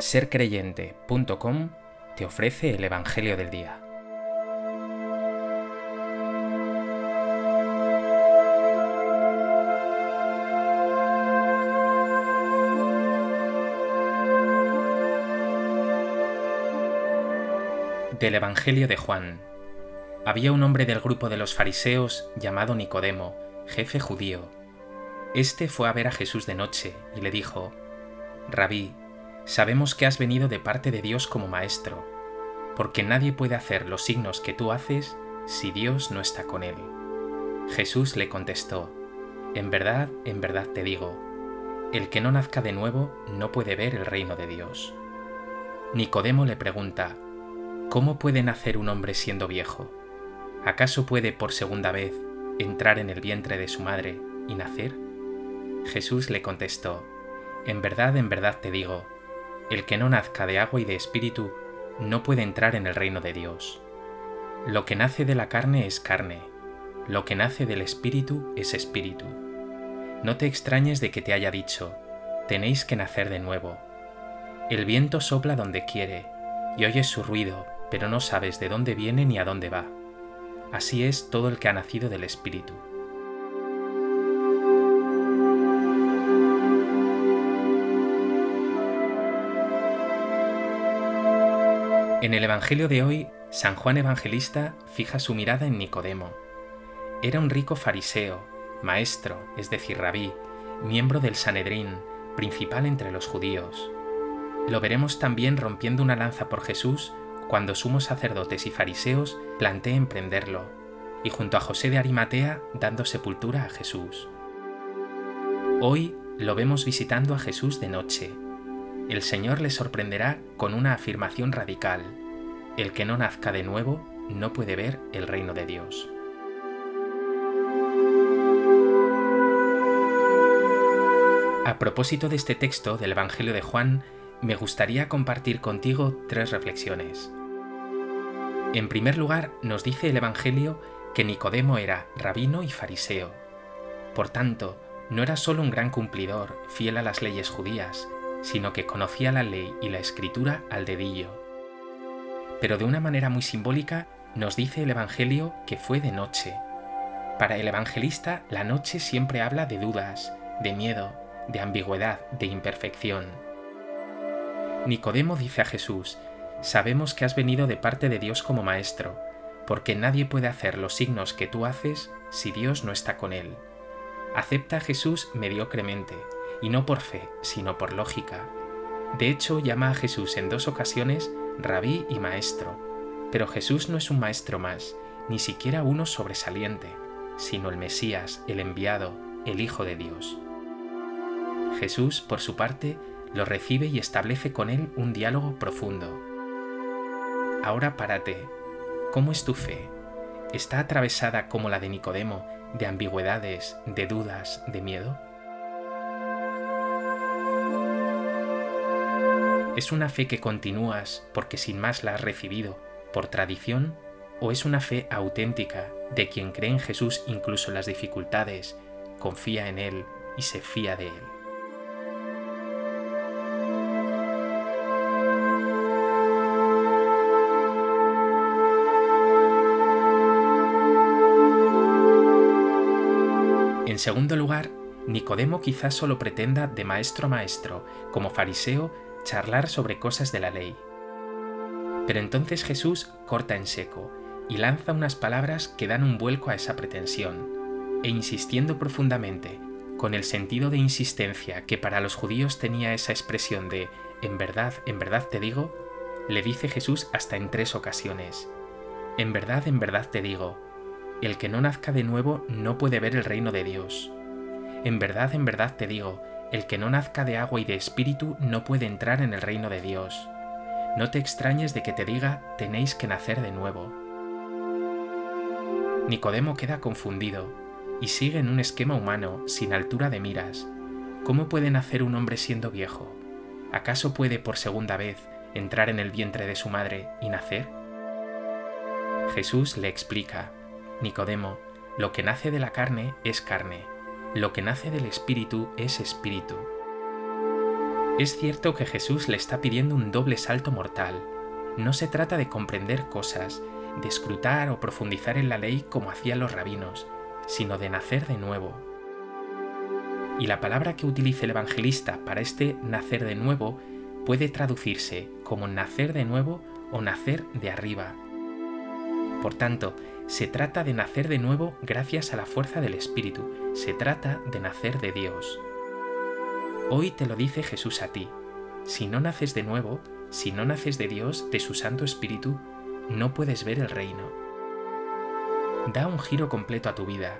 sercreyente.com te ofrece el Evangelio del Día. Del Evangelio de Juan. Había un hombre del grupo de los fariseos llamado Nicodemo, jefe judío. Este fue a ver a Jesús de noche y le dijo, Rabí, sabemos que has venido de parte de Dios como maestro, porque nadie puede hacer los signos que tú haces si Dios no está con él. Jesús le contestó, En verdad, en verdad te digo, el que no nazca de nuevo no puede ver el reino de Dios. Nicodemo le pregunta, ¿Cómo puede nacer un hombre siendo viejo? ¿Acaso puede por segunda vez entrar en el vientre de su madre y nacer? Jesús le contestó, En verdad, en verdad te digo, el que no nazca de agua y de espíritu no puede entrar en el reino de Dios. Lo que nace de la carne es carne, lo que nace del espíritu es espíritu. No te extrañes de que te haya dicho, tenéis que nacer de nuevo. El viento sopla donde quiere, y oyes su ruido, pero no sabes de dónde viene ni a dónde va. Así es todo el que ha nacido del Espíritu. En el Evangelio de hoy, San Juan Evangelista fija su mirada en Nicodemo. Era un rico fariseo, maestro, es decir, rabí, miembro del Sanedrín, principal entre los judíos. Lo veremos también rompiendo una lanza por Jesús cuando sumos sacerdotes y fariseos planteen prenderlo, y junto a José de Arimatea dando sepultura a Jesús. Hoy lo vemos visitando a Jesús de noche. El Señor le sorprenderá con una afirmación radical. El que no nazca de nuevo no puede ver el reino de Dios. A propósito de este texto del Evangelio de Juan, me gustaría compartir contigo tres reflexiones. En primer lugar, nos dice el Evangelio que Nicodemo era rabino y fariseo. Por tanto, no era solo un gran cumplidor, fiel a las leyes judías, sino que conocía la ley y la escritura al dedillo. Pero de una manera muy simbólica, nos dice el Evangelio que fue de noche. Para el evangelista, la noche siempre habla de dudas, de miedo, de ambigüedad, de imperfección. Nicodemo dice a Jesús sabemos que has venido de parte de Dios como maestro, porque nadie puede hacer los signos que tú haces si Dios no está con él. Acepta a Jesús mediocremente, y no por fe, sino por lógica. De hecho, llama a Jesús en dos ocasiones rabí y maestro, pero Jesús no es un maestro más, ni siquiera uno sobresaliente, sino el Mesías, el enviado, el Hijo de Dios. Jesús, por su parte, lo recibe y establece con él un diálogo profundo. Ahora párate. ¿Cómo es tu fe? ¿Está atravesada como la de Nicodemo de ambigüedades, de dudas, de miedo? ¿Es una fe que continúas porque sin más la has recibido, por tradición? ¿O es una fe auténtica de quien cree en Jesús incluso las dificultades, confía en Él y se fía de Él? En segundo lugar, Nicodemo quizás solo pretenda de maestro a maestro, como fariseo, charlar sobre cosas de la ley. Pero entonces Jesús corta en seco y lanza unas palabras que dan un vuelco a esa pretensión, e insistiendo profundamente, con el sentido de insistencia que para los judíos tenía esa expresión de en verdad, en verdad te digo, le dice Jesús hasta en tres ocasiones, en verdad, en verdad te digo, el que no nazca de nuevo no puede ver el reino de Dios. En verdad, en verdad te digo, el que no nazca de agua y de espíritu no puede entrar en el reino de Dios. No te extrañes de que te diga, tenéis que nacer de nuevo. Nicodemo queda confundido y sigue en un esquema humano, sin altura de miras. ¿Cómo puede nacer un hombre siendo viejo? ¿Acaso puede por segunda vez entrar en el vientre de su madre y nacer? Jesús le explica, Nicodemo, lo que nace de la carne es carne, lo que nace del espíritu es espíritu. Es cierto que Jesús le está pidiendo un doble salto mortal. No se trata de comprender cosas, de escrutar o profundizar en la ley como hacían los rabinos, sino de nacer de nuevo. Y la palabra que utilice el evangelista para este nacer de nuevo puede traducirse como nacer de nuevo o nacer de arriba. Por tanto, se trata de nacer de nuevo gracias a la fuerza del Espíritu, se trata de nacer de Dios. Hoy te lo dice Jesús a ti. Si no naces de nuevo, si no naces de Dios, de su Santo Espíritu, no puedes ver el reino. Da un giro completo a tu vida.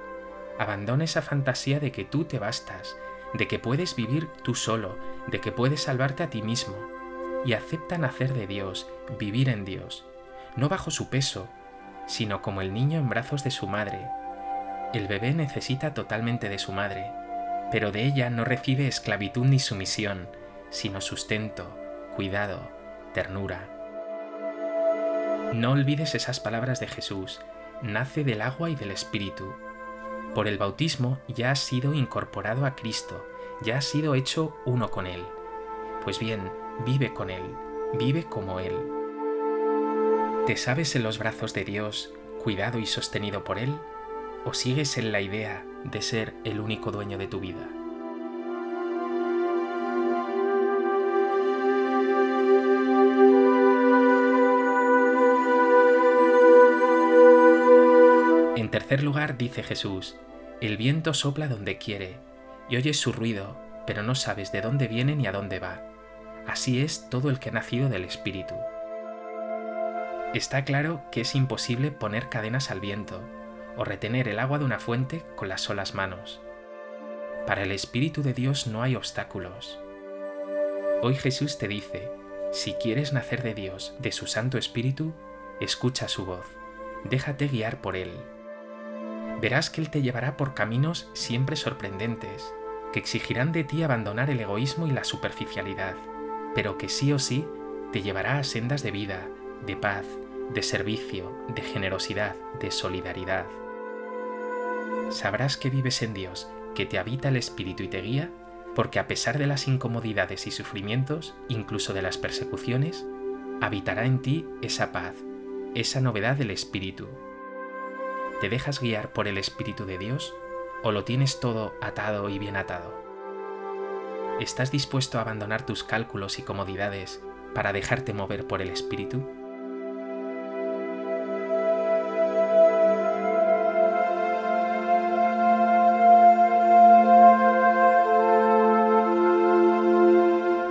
Abandona esa fantasía de que tú te bastas, de que puedes vivir tú solo, de que puedes salvarte a ti mismo. Y acepta nacer de Dios, vivir en Dios, no bajo su peso, sino como el niño en brazos de su madre. El bebé necesita totalmente de su madre, pero de ella no recibe esclavitud ni sumisión, sino sustento, cuidado, ternura. No olvides esas palabras de Jesús, nace del agua y del Espíritu. Por el bautismo ya has sido incorporado a Cristo, ya has sido hecho uno con Él. Pues bien, vive con Él, vive como Él. ¿Te sabes en los brazos de Dios, cuidado y sostenido por Él? ¿O sigues en la idea de ser el único dueño de tu vida? En tercer lugar dice Jesús, el viento sopla donde quiere, y oyes su ruido, pero no sabes de dónde viene ni a dónde va. Así es todo el que ha nacido del Espíritu. Está claro que es imposible poner cadenas al viento, o retener el agua de una fuente con las solas manos. Para el Espíritu de Dios no hay obstáculos. Hoy Jesús te dice, si quieres nacer de Dios, de su Santo Espíritu, escucha su voz, déjate guiar por Él. Verás que Él te llevará por caminos siempre sorprendentes, que exigirán de ti abandonar el egoísmo y la superficialidad, pero que sí o sí te llevará a sendas de vida, de paz, de servicio, de generosidad, de solidaridad sabrás que vives en Dios, que te habita el Espíritu y te guía, porque a pesar de las incomodidades y sufrimientos, incluso de las persecuciones, habitará en ti esa paz, esa novedad del Espíritu. ¿Te dejas guiar por el Espíritu de Dios o lo tienes todo atado y bien atado? ¿Estás dispuesto a abandonar tus cálculos y comodidades para dejarte mover por el Espíritu?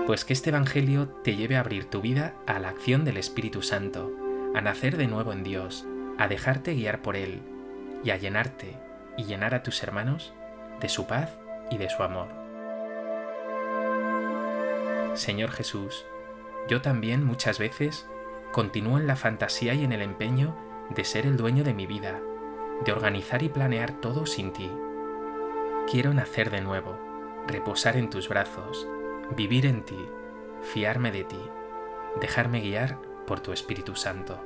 Pues que este Evangelio te lleve a abrir tu vida a la acción del Espíritu Santo, a nacer de nuevo en Dios, a dejarte guiar por Él y a llenarte y llenar a tus hermanos de su paz y de su amor. Señor Jesús, yo también muchas veces continúo en la fantasía y en el empeño de ser el dueño de mi vida, de organizar y planear todo sin ti. Quiero nacer de nuevo, reposar en tus brazos, vivir en ti, fiarme de ti, dejarme guiar por tu Espíritu Santo.